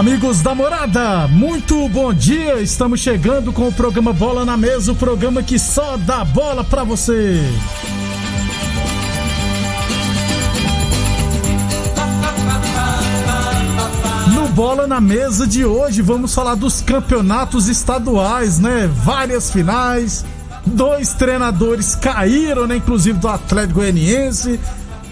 Amigos da morada, muito bom dia. Estamos chegando com o programa Bola na Mesa o programa que só dá bola pra você. No Bola na Mesa de hoje, vamos falar dos campeonatos estaduais, né? Várias finais. Dois treinadores caíram, né? Inclusive do Atlético Goianiense.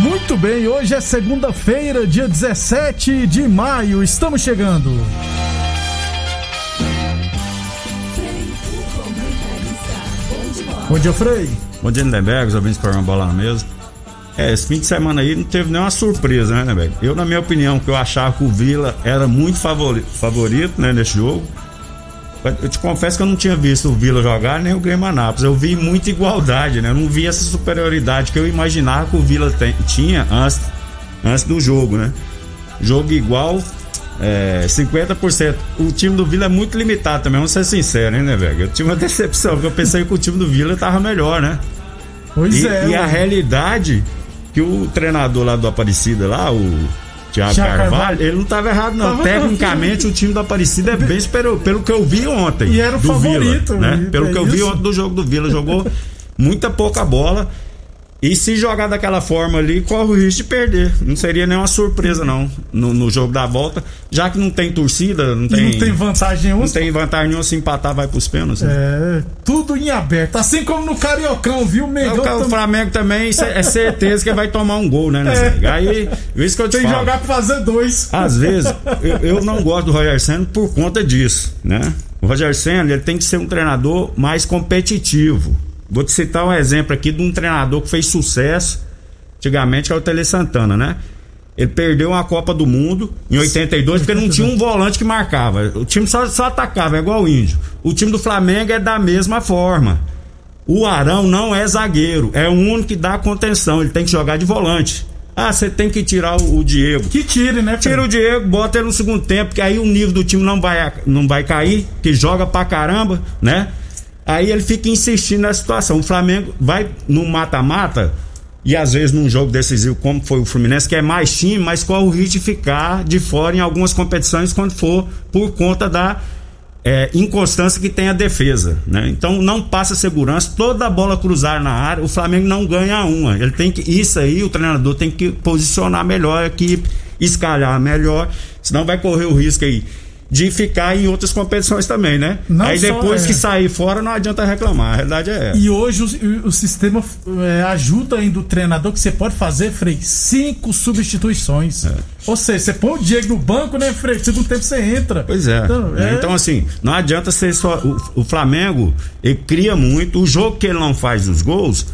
Muito bem, hoje é segunda-feira, dia 17 de maio, estamos chegando. Bom dia, Frei. Bom dia, Lindenberg, os ouvintes do programa Bola na Mesa. É, esse fim de semana aí não teve nenhuma surpresa, né, Lindenberg? Eu, na minha opinião, que eu achava que o Vila era muito favorito, favorito né, nesse jogo. Eu te confesso que eu não tinha visto o Vila jogar nem o Grêmio Anápolis. Eu vi muita igualdade, né? Eu não vi essa superioridade que eu imaginava que o Vila tem, tinha antes, antes do jogo, né? Jogo igual, é, 50%. O time do Vila é muito limitado também, vamos ser sinceros, hein, né, velho? Eu tive uma decepção, porque eu pensei que o time do Vila tava melhor, né? Pois e, é. E a ué. realidade que o treinador lá do Aparecida, lá, o Thiago Carvalho, Carvalho. ele não estava errado, não. Tava- Tecnicamente, o time do Aparecida é bem superior, pelo que eu vi ontem. E era o favorito, Vila, né? e Pelo é que eu vi isso. ontem do jogo do Vila, jogou muita pouca bola. E se jogar daquela forma ali, corre o risco de perder. Não seria nenhuma surpresa, não, no, no jogo da volta, já que não tem torcida, não E tem, não tem vantagem nenhuma. não tem vantagem nenhuma se empatar, vai pros pênaltis. né? É, tudo em aberto. Assim como no Cariocão, viu? O É, Mengão o, também Flamengo também é é certeza que vai tomar um gol, né, né? É. Aí, isso que eu te tem que jogar pra fazer dois. Às vezes, eu, eu não gosto do Roger Senna por conta disso, né? O Roger Senna, ele tem que ser um treinador mais competitivo. Vou te citar um exemplo aqui de um treinador que fez sucesso antigamente, que é o Tele Santana, né? Ele perdeu uma Copa do Mundo em 82 porque não tinha um volante que marcava. O time só, só atacava, é igual o índio. O time do Flamengo é da mesma forma. O Arão não é zagueiro, é o único que dá contenção, ele tem que jogar de volante. Ah, você tem que tirar o, o Diego. Que tire, né? Tira o Diego, bota ele no segundo tempo, que aí o nível do time não vai, não vai cair, que joga pra caramba, né? Aí ele fica insistindo na situação. O Flamengo vai no mata-mata, e às vezes num jogo decisivo, como foi o Fluminense, que é mais time, mas corre o risco de ficar de fora em algumas competições quando for por conta da é, inconstância que tem a defesa, né? Então não passa segurança, toda a bola cruzar na área, o Flamengo não ganha uma. Ele tem que isso aí, o treinador tem que posicionar melhor a equipe, escalhar melhor, senão vai correr o risco aí de ficar em outras competições também, né? Não aí depois é. que sair fora não adianta reclamar, a realidade é essa. E hoje o, o sistema é, ajuda ainda o treinador que você pode fazer, Frei, cinco substituições. É. Ou seja, você põe o Diego no banco, né, Frei? Segundo tempo você entra. Pois é. Então, né? é- Então, assim, não adianta ser só. O, o Flamengo, ele cria muito. O jogo que ele não faz os gols,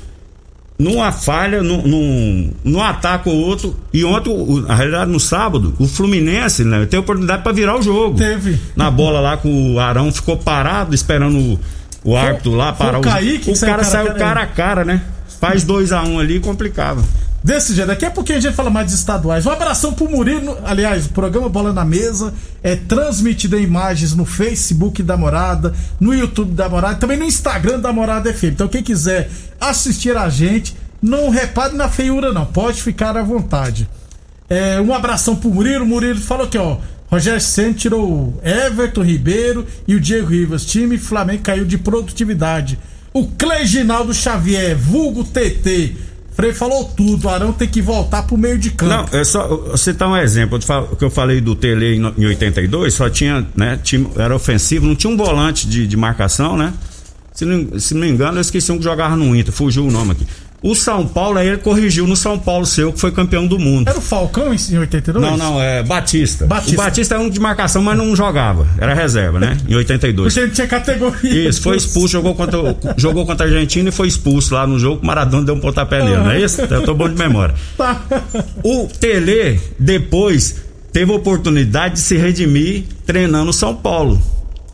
numa falha, num, num, num ataque ou outro. E ontem, o- na realidade, no sábado, o Fluminense, né, teve oportunidade pra virar o jogo. Teve. Na bola lá que o Arão ficou parado, esperando o, o árbitro lá parar o Kaique O saiu cara cara saiu cara, a cara, né? Faz 2 a 1 um ali e complicava. Desse jeito, daqui a pouquinho a gente fala mais de estaduais. Um abração pro Murilo. Aliás, o programa Bola na Mesa é transmitido em imagens no Facebook da Morada, no YouTube da Morada, também no Instagram da Morada FM. Então, quem quiser assistir a gente, não repare na feiura, não. Pode ficar à vontade. É, um abração pro Murilo. Murilo falou aqui, ó. Rogério Senna tirou Everton Ribeiro e o Diego Rivas. Time Flamengo caiu de produtividade. O Cleginaldo Xavier, vulgo TT. Frei falou tudo, o Arão tem que voltar pro meio de campo. Não, é só citar um exemplo. O que eu falei do Tele em, em 82, só tinha, né? Time, era ofensivo, não tinha um volante de, de marcação, né? Se não, se não me engano, eu esqueci um que jogava no Inter, fugiu o nome aqui. O São Paulo, aí ele corrigiu no São Paulo seu, que foi campeão do mundo. Era o Falcão em 82? Não, não, é Batista. Batista. O Batista é um de marcação, mas não jogava. Era reserva, né? Em 82. Porque ele tinha categoria. Isso, foi expulso, jogou contra, jogou contra a Argentina e foi expulso lá no jogo. O Maradona deu um pontapé nele, não é isso? Eu tô bom de memória. Tá. O Tele, depois, teve a oportunidade de se redimir treinando o São Paulo.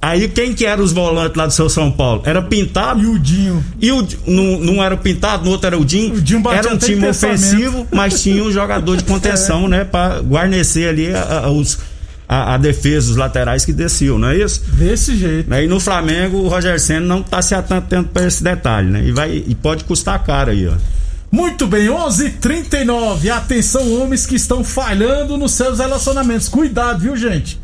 Aí quem que era os volantes lá do seu São Paulo? Era Pintado. E o Dinho. E o, não, não era o Pintado, no outro era o Dinho. O Dinho era um time ofensivo, mas tinha um jogador de contenção, né? Pra guarnecer ali a, a- os, a, a defesa, os laterais que desciam, não é isso? Desse jeito. Aí no Flamengo o Roger Senna não tá se atentando para esse detalhe, né? E, vai, e pode custar caro aí, ó. Muito bem, 11:39. Atenção, homens que estão falhando nos seus relacionamentos. Cuidado, viu, gente?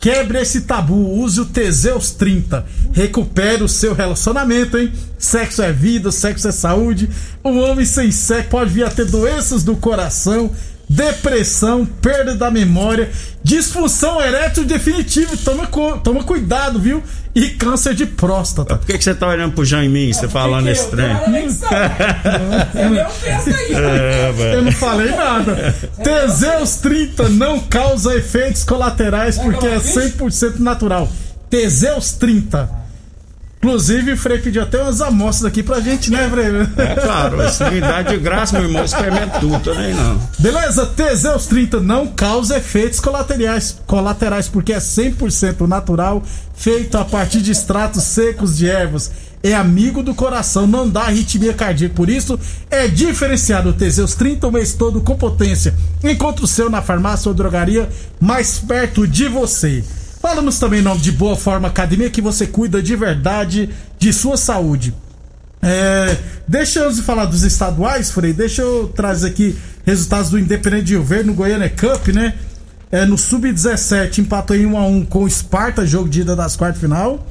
Quebre esse tabu, use o Teseus 30. Recupere o seu relacionamento, hein? Sexo é vida, sexo é saúde. Um homem sem sexo pode vir a ter doenças do coração, depressão, perda da memória, disfunção erétil definitiva. Toma, toma cuidado, viu? E câncer de próstata. Por que, que você tá olhando pro Jean em mim, você falando esse trem? É. Eu não falei nada. Teseus 30 não causa efeitos colaterais porque é 100% natural. Teseus 30. Inclusive, o Frei pediu até umas amostras aqui pra gente, né, Frei? É claro, se me dá de graça, meu irmão, experimento tudo, também não. Beleza? Teseus 30 não causa efeitos colaterais, colaterais porque é 100% natural, feito a partir de extratos secos de ervas. É amigo do coração, não dá arritmia cardíaca. Por isso, é diferenciado o Teseus 30 o mês todo com potência. Encontre o seu na farmácia ou drogaria mais perto de você. Falamos também em nome de Boa Forma Academia, que você cuida de verdade de sua saúde. É, deixa eu falar dos estaduais, Frei. Deixa eu trazer aqui resultados do Independente de Rio Verde no Goiânia Cup, né? É, no Sub-17 empatou em 1x1 com o Sparta, jogo de ida das quartas final.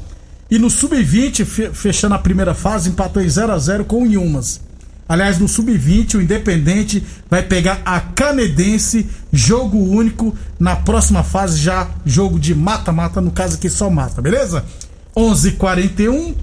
E no Sub-20, fe- fechando a primeira fase, empatou em 0x0 com o Inhumas. Aliás, no Sub-20, o Independente vai pegar a Canedense, jogo único. Na próxima fase, já jogo de mata-mata, no caso aqui só mata, beleza? 11:41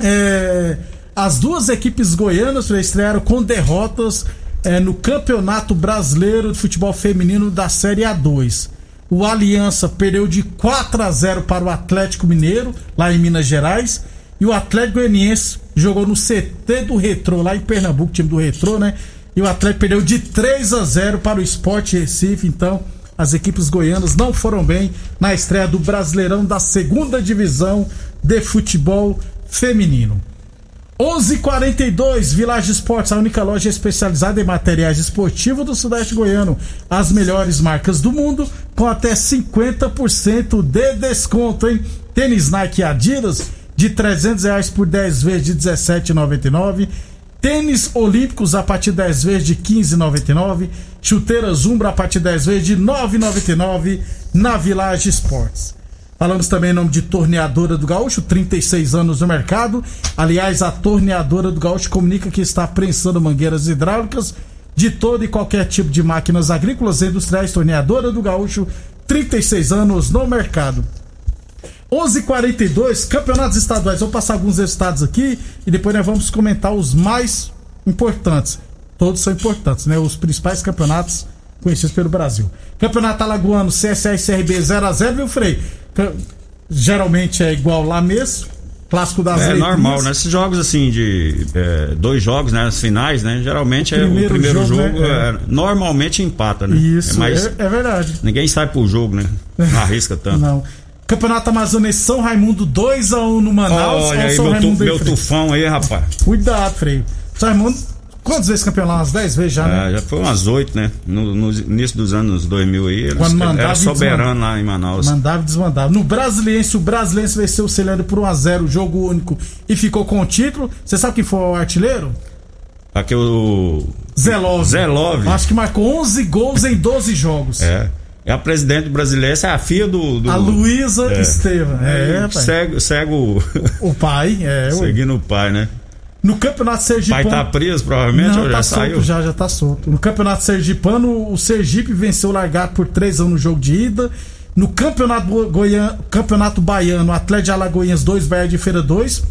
é, as duas equipes goianas estrearam com derrotas é, no Campeonato Brasileiro de Futebol Feminino da Série A2. O Aliança perdeu de 4 a 0 para o Atlético Mineiro, lá em Minas Gerais. E o Atlético Goianiense jogou no CT do Retrô, lá em Pernambuco, time do Retrô, né? E o Atlético perdeu de 3 a 0 para o Sport Recife. Então, as equipes goianas não foram bem na estreia do Brasileirão da segunda divisão de futebol feminino. 11:42 Village Esportes, a única loja especializada em materiais esportivos do Sudeste Goiano. As melhores marcas do mundo com até 50% de desconto, hein? Tênis Nike Adidas de 300 reais por 10 vezes de 17,99. Tênis Olímpicos a partir de 10 vezes de 15,99. Chuteiras Umbra a partir de 10 vezes de 9,99 na Village Esportes. Falamos também em nome de Torneadora do Gaúcho, 36 anos no mercado. Aliás, a Torneadora do Gaúcho comunica que está prensando mangueiras hidráulicas de todo e qualquer tipo de máquinas agrícolas e industriais. Torneadora do Gaúcho, 36 anos no mercado. 11:42 campeonatos estaduais. Vou passar alguns resultados aqui e depois nós vamos comentar os mais importantes. Todos são importantes, né? Os principais campeonatos conhecidos pelo Brasil. Campeonato Alagoano, CSA e CRB 0x0, viu, Frei? Geralmente é igual lá mesmo. Clássico das É letrinhas. normal, né? Esses jogos assim de é, dois jogos, né? As finais, né? Geralmente é Primeiro o primeiro jogo, jogo, né? é, normalmente empata, né? Isso, é mais, é, é verdade. Ninguém sai pro jogo, né? Não arrisca tanto. Não. Campeonato Amazonense São Raimundo 2x1 no Manaus. Olha Olha aí, São meu, tu- Raimundo aí, meu tufão aí, rapaz. Cuidado, Frei. São Raimundo Quantas vezes campeão lá? Umas 10 vezes já, né? É, já foi umas oito, né? No, no início dos anos 2000 aí, eles, Quando mandava era soberano lá em Manaus. Mandava e desmandava. No Brasiliense, o Brasiliense venceu o Celero por 1x0, jogo único, e ficou com o título. Você sabe quem foi o artilheiro? Aqui o. Zelov. Zelov. Acho que marcou 11 gols em 12 jogos. É. É a presidente brasileira, essa é a filha do. do A Luísa É. Estevam. É, é, cego, cego O pai, é. o- seguindo o pai, né? No Campeonato O Sergipano. pai tá preso, provavelmente, Não, ou já tá saiu? solto, já, já tá solto. No Campeonato Sergipano, o Sergipe venceu o Largado por 3 anos no jogo de ida. No Campeonato, Bo- Goian... Campeonato Baiano, o Atlético de Alagoinhas 2, Bahia de Feira 2.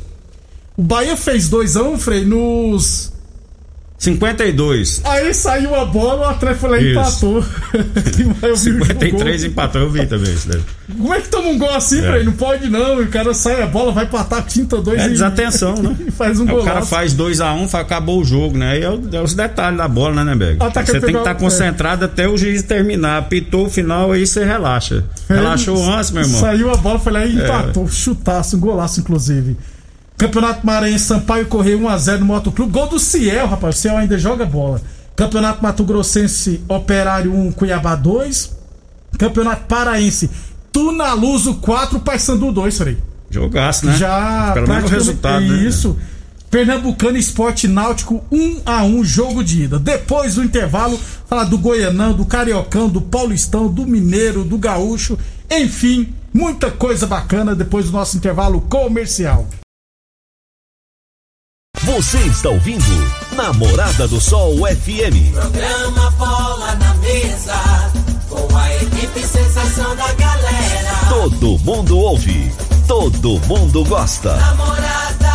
O Bahia fez 2 a 1 Frei, nos. 52. Aí saiu a bola, o Atlético e Isso. empatou. Eu vi o 53 gol. empatou, eu vi também isso daí. Como é que toma um gol assim, É. Não pode não. O cara sai a bola, vai ataque, tinta 2 É desatenção, né? E faz um Aí gol. o cara faz 2x1, um, acabou o jogo, né? Aí é, é os detalhes da bola, né, né, Beg? Ah, tá, Você tem que estar concentrado até o juiz terminar. Apitou o final, aí você relaxa. Relaxou antes, meu irmão. É. Saiu a bola, foi lá e empatou. Chutaço, um golaço, inclusive. Campeonato Maranhense, Sampaio Correio 1x0 no Motoclube. Gol do Ciel, rapaz. O Ciel ainda joga bola. Campeonato Mato Grossense, Operário 1, Cuiabá 2. Campeonato Paraense, Tunaluso 4, Paysandu 2, Frei. Jogaço, né? Já Pelo menos o resultado, né? Isso. Pernambucano Esporte Náutico 1 a 1 jogo de ida. Depois do intervalo, falar do Goianão, do Cariocão, do Paulistão, do Mineiro, do Gaúcho, enfim, muita coisa bacana depois do nosso intervalo comercial. Você está ouvindo Namorada do Sol FM. Programa Bola na Mesa, com a equipe sensação da galera. Todo mundo ouve, todo mundo gosta. Namorada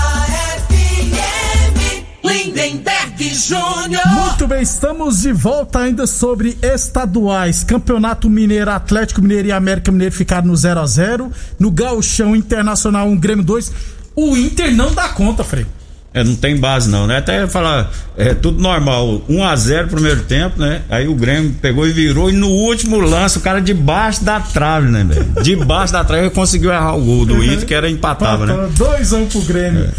FM, Lindenberg Júnior. Muito bem, estamos de volta ainda sobre estaduais. Campeonato Mineiro, Atlético Mineiro e América Mineiro ficaram no 0 a 0 No Gauchão Internacional 1, Grêmio 2. O Inter não dá conta, Frei. É, não tem base não, né? Até falar, é tudo normal. 1x0 primeiro tempo, né? Aí o Grêmio pegou e virou e no último lance o cara debaixo da trave, né, velho? Debaixo da trave conseguiu errar o gol do Inter, que era empatava, né? 2 a 1 pro Grêmio.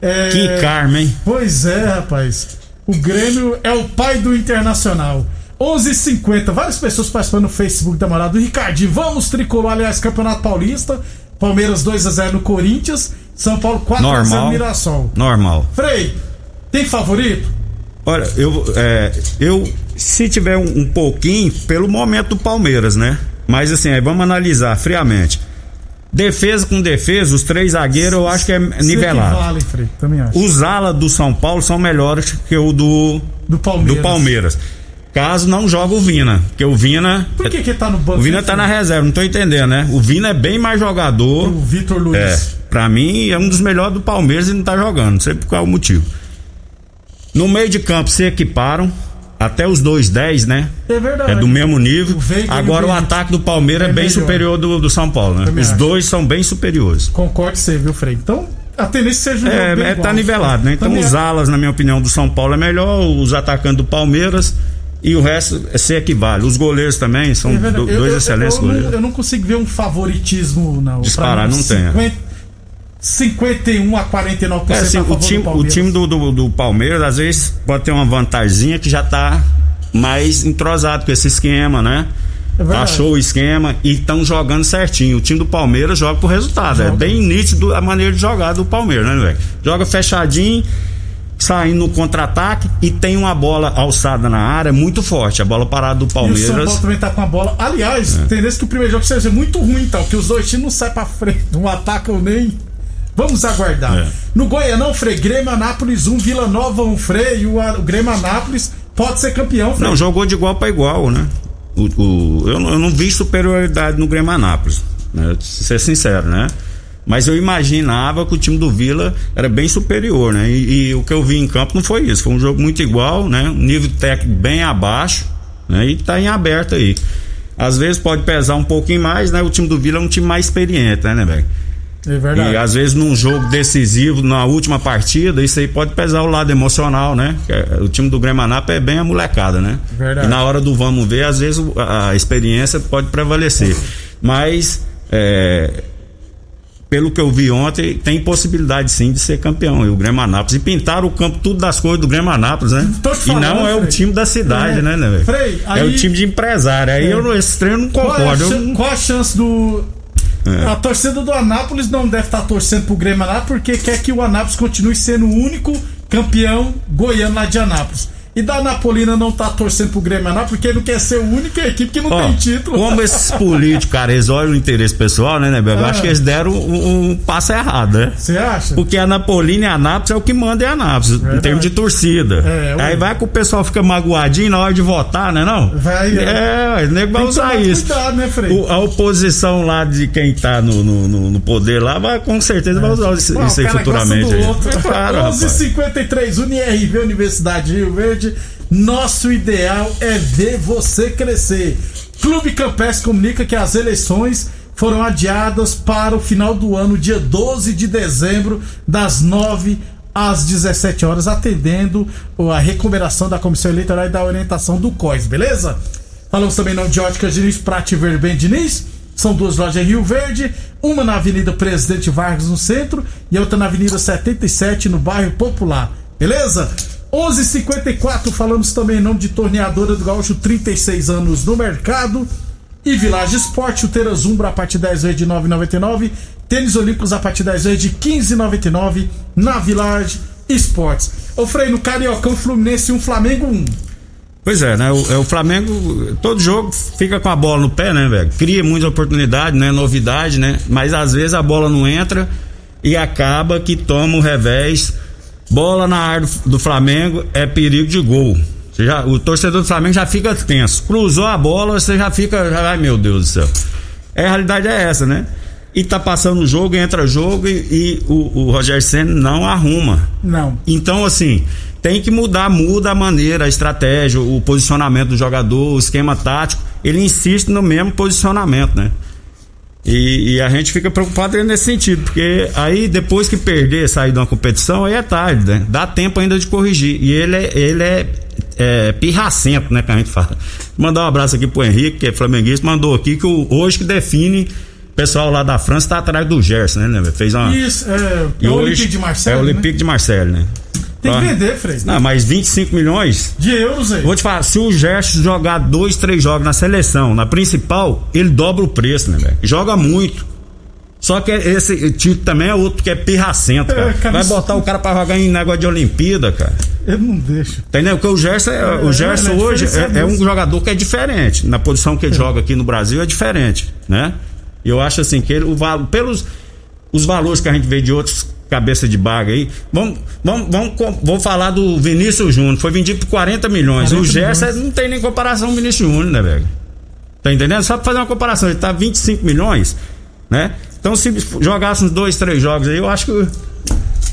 É, Que karma, hein? Pois é, rapaz. O Grêmio é o pai do Internacional. 11:50. Várias pessoas participando no Facebook da Morada. O Ricardinho, vamos tricolor, aliás, Campeonato Paulista. Palmeiras 2 a 0 no Corinthians. São Paulo 4 a 0 no Normal. Mirassol. Normal. Frei, tem favorito? Olha, eu, é, eu se tiver um, um pouquinho, pelo momento do Palmeiras, né? Mas assim, aí vamos analisar friamente. Defesa com defesa, os três zagueiros eu acho que é nivelado. Vale, Frei, também acho. Os alas do São Paulo são melhores que o do, Do Palmeiras. do Palmeiras. Caso não joga o Vina, porque o Vina. Por que que tá no banco? O Vina tá na reserva, não tô entendendo, né? O Vina é bem mais jogador. O Vitor Luiz. É, pra mim é um dos melhores do Palmeiras e não tá jogando, não sei por qual motivo. No meio de campo se equiparam, até os dois 10, né? É verdade. É do mesmo nível. O Agora o ataque do Palmeiras é, É bem melhor. superior do, do São Paulo, né? Os acho. dois são bem superiores. Concorde você, viu, Frei? Então, a tendência seja um É, bem é, igual. tá nivelado, né? Então Também os acho. alas, na minha opinião, do São Paulo é melhor, os atacantes do Palmeiras e o resto é se equivale. Os goleiros também são É do- Eu- dois eu- excelentes eu, não, goleiros. eu não consigo ver um favoritismo, não. Disparar, mim, não tem, é. 50 51 a 49% É, assim, a o time, do o time do, do, do Palmeiras, às vezes, pode ter uma vantagemzinha que já tá mais entrosado com esse esquema, né? É. Achou o esquema e estão jogando certinho. O time do Palmeiras joga por resultado. É bem nítido a maneira de jogar do Palmeiras, né, velho? Joga fechadinho, saindo no contra-ataque e tem uma bola alçada na área muito forte. A bola parada do E o São Palmeiras. Paulo também tá com a bola. Aliás, É. tendência que o primeiro jogo seja muito ruim, então, que os dois times não saem pra frente, não atacam nem. Vamos aguardar. É. No Goianão, Frei, Grêmio Anápolis 1, Vila Nova 1, Frei, e o, o Grêmio Anápolis pode ser campeão, Frei. Não, jogou de igual para igual, né? O, o- eu, não- eu não vi superioridade no Grêmio Anápolis, né? ser sincero, né? Mas eu imaginava que o time do Vila era bem superior, né? E, e o que eu vi em campo não foi isso. Foi um jogo muito igual, né? Um nível técnico bem abaixo, né? E tá em aberto aí. Às vezes pode pesar um pouquinho mais, né? O time do Vila é um time mais experiente, né, né, velho? É verdade. E às vezes num jogo decisivo, na última partida, isso aí pode pesar o lado emocional, né? É- O time do Grêmio Anápolis é bem a molecada, né? Verdade. E na hora do vamos ver, às vezes a experiência pode prevalecer. Mas, é, pelo que eu vi ontem, tem possibilidade sim de ser campeão. E o Grêmio Anápolis. E pintaram o campo tudo das cores do Grêmio Anápolis, né? Te e falando, não é o Frei. time da cidade, É. né, né? Frei, É aí- o time de empresário. Aí É. eu, esse treino não Qual, é a, concordo. Eu qual a chance do. É. A torcida do Anápolis não deve estar torcendo pro Grêmio Anápolis porque quer que o Anápolis continue sendo o único campeão goiano lá de Anápolis. E da Napolina não tá torcendo pro Grêmio Anápolis porque não quer ser a única equipe que não Ó, tem título. Como esses políticos, cara, eles olham o interesse pessoal, né, né, Bego? Eu Ah. acho que eles deram um, um passo errado, né? Você acha? Porque a Napolina e a Anápolis é o que manda em Anápolis, em Verdade. termos de torcida. É. Aí vai que o pessoal fica magoadinho na hora de votar, né não? Vai, é. É, o nego vai usar isso. cuidado, né, Frei? O- a oposição lá de quem tá no, no, no- no poder lá vai com certeza vai usar isso, Bom, isso aí futuramente. aí. outro. É claro, rapaz. 11:53 UniRV Universidade de Rio Verde. Nosso ideal é ver você crescer. Clube Campestre comunica que as eleições foram adiadas para o final do ano, dia 12 de dezembro, das 9 às 17 horas, atendendo a recomendação da Comissão Eleitoral e da orientação do COIS, beleza? Falamos também não de Óticas Diniz, Prate Verben Diniz. São duas lojas em Rio Verde, uma na Avenida Presidente Vargas no centro e outra na Avenida 77 no bairro Popular. Beleza? 11:54 falamos também em nome de Torneadora do Gaúcho, 36 anos no mercado. E Village Esporte, chuteira Zumbra a partir de 10 vezes de 9,99. Tênis Olímpicos a partir de 10 vezes de 15,99 na Village Esportes. Ô Frei, no Cariocão Fluminense 1, Flamengo 1. Pois é, né? O, é, o Flamengo, todo jogo fica com a bola no pé, né, velho? Cria muita oportunidade, né? Novidade, né? Mas às vezes a bola não entra e acaba que toma o revés. Bola na área do, Flamengo é perigo de gol. Já, o torcedor do Flamengo já fica tenso. Cruzou a bola, você já fica. já- Ai meu Deus do céu. É, a realidade é essa, né? E tá passando o jogo, entra jogo e, e o, o Roger Senna não arruma. Não. Então, assim, tem que mudar, muda a maneira, a estratégia, o posicionamento do jogador, o esquema tático. Ele insiste no mesmo posicionamento, né? E, e a gente fica preocupado nesse sentido, porque aí depois que perder, sair de uma competição, aí é tarde, né? Dá tempo ainda de corrigir. E ele é, ele é, é pirracento, né? Que a gente fala. Mandar um abraço aqui pro Henrique, que é flamenguista, mandou aqui que o, hoje que define. O pessoal lá da França tá atrás do Gerson, né? né? Fez uma. Isso, é, E é o Olympique de Marseille. É o né? Olympique de Marseille, né? Tem que vender, Frei. Não, mas 25 milhões. De euros aí. Vou te falar, se o Gerson jogar dois, três jogos na seleção, na principal, ele dobra o preço, né, velho? Joga muito. Só que esse título também é outro que é pirracento, É, cara. cara, Vai isso- botar o cara pra jogar em negócio de Olimpíada, cara. Ele não deixa. Entendeu? Porque o Gerson, é, É, o Gerson ele é hoje é, é um jogador que é diferente. Na posição que ele joga aqui no Brasil é diferente, né? E eu acho assim que ele, o pelos os valores que a gente vê de outros cabeça de baga aí, vamos, vamos, vamos, vou falar do Vinícius Júnior, foi vendido por 40 milhões. 40 o Gerson milhões. não tem nem comparação com o Vinícius Júnior, né, velho? Tá entendendo? Só pra fazer uma comparação, ele tá 25 milhões, né? Então se jogasse uns dois, três jogos aí, eu acho que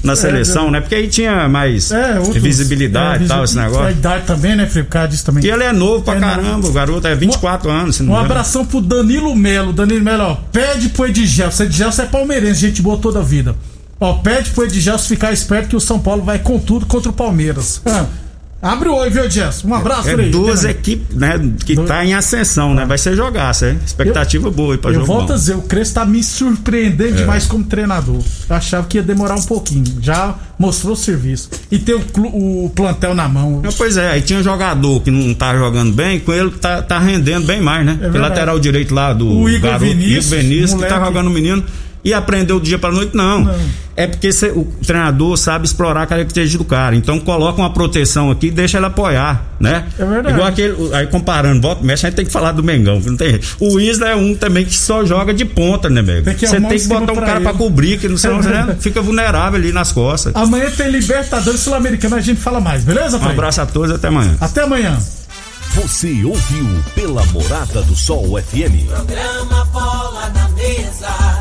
na seleção, né? Porque aí tinha mais É, outros, visibilidade é, e tal, esse A negócio. idade também, né? Por causa disso também. E ele é novo pra É caramba, o garoto é 24 anos. se não Um me engano. abração pro Danilo Melo. Danilo Melo, ó, pede pro Edgelson. Edgelson é palmeirense, gente boa toda a vida. Ó, pede pro Edgelson ficar esperto que o São Paulo vai com tudo contra o Palmeiras. Ah, abre o olho, viu, Edgelson? Um abraço, É Frei. duas Até mais. equipes, né, que tá em ascensão, né? Vai ser jogaço, é? Expectativa boa aí pra Eu jogo. volto a bom. É. dizer, o Crespo tá me surpreendendo demais como treinador. Eu achava que ia demorar um pouquinho. Já mostrou o serviço. E tem o, o plantel na mão. Não, pois é, aí tinha jogador que não tá jogando bem, com ele que tá, tá rendendo bem mais, né? É verdade. lateral direito lá do O Igor garoto, Vinícius, Igor Vinícius, que tá jogando o menino e aprendeu do dia pra noite, não. Não. É porque cê- o treinador sabe explorar a característica do cara. Então coloca uma proteção aqui e deixa ele apoiar, né? É verdade. Igual aquele. Aí comparando, volta, e mexe, a gente tem que falar do Mengão, não tem. O Isla é um também que só joga de ponta, né? Tem que Você tem um que botar um pra cara pra cobrir, que não É você verdade. fica vulnerável ali nas costas. Amanhã tem Libertadores Sul-Americana, a gente fala mais, beleza, Um Frei? abraço a todos, até amanhã. Até amanhã. Você ouviu pela Morada do Sol FM. Programa Bola na Mesa,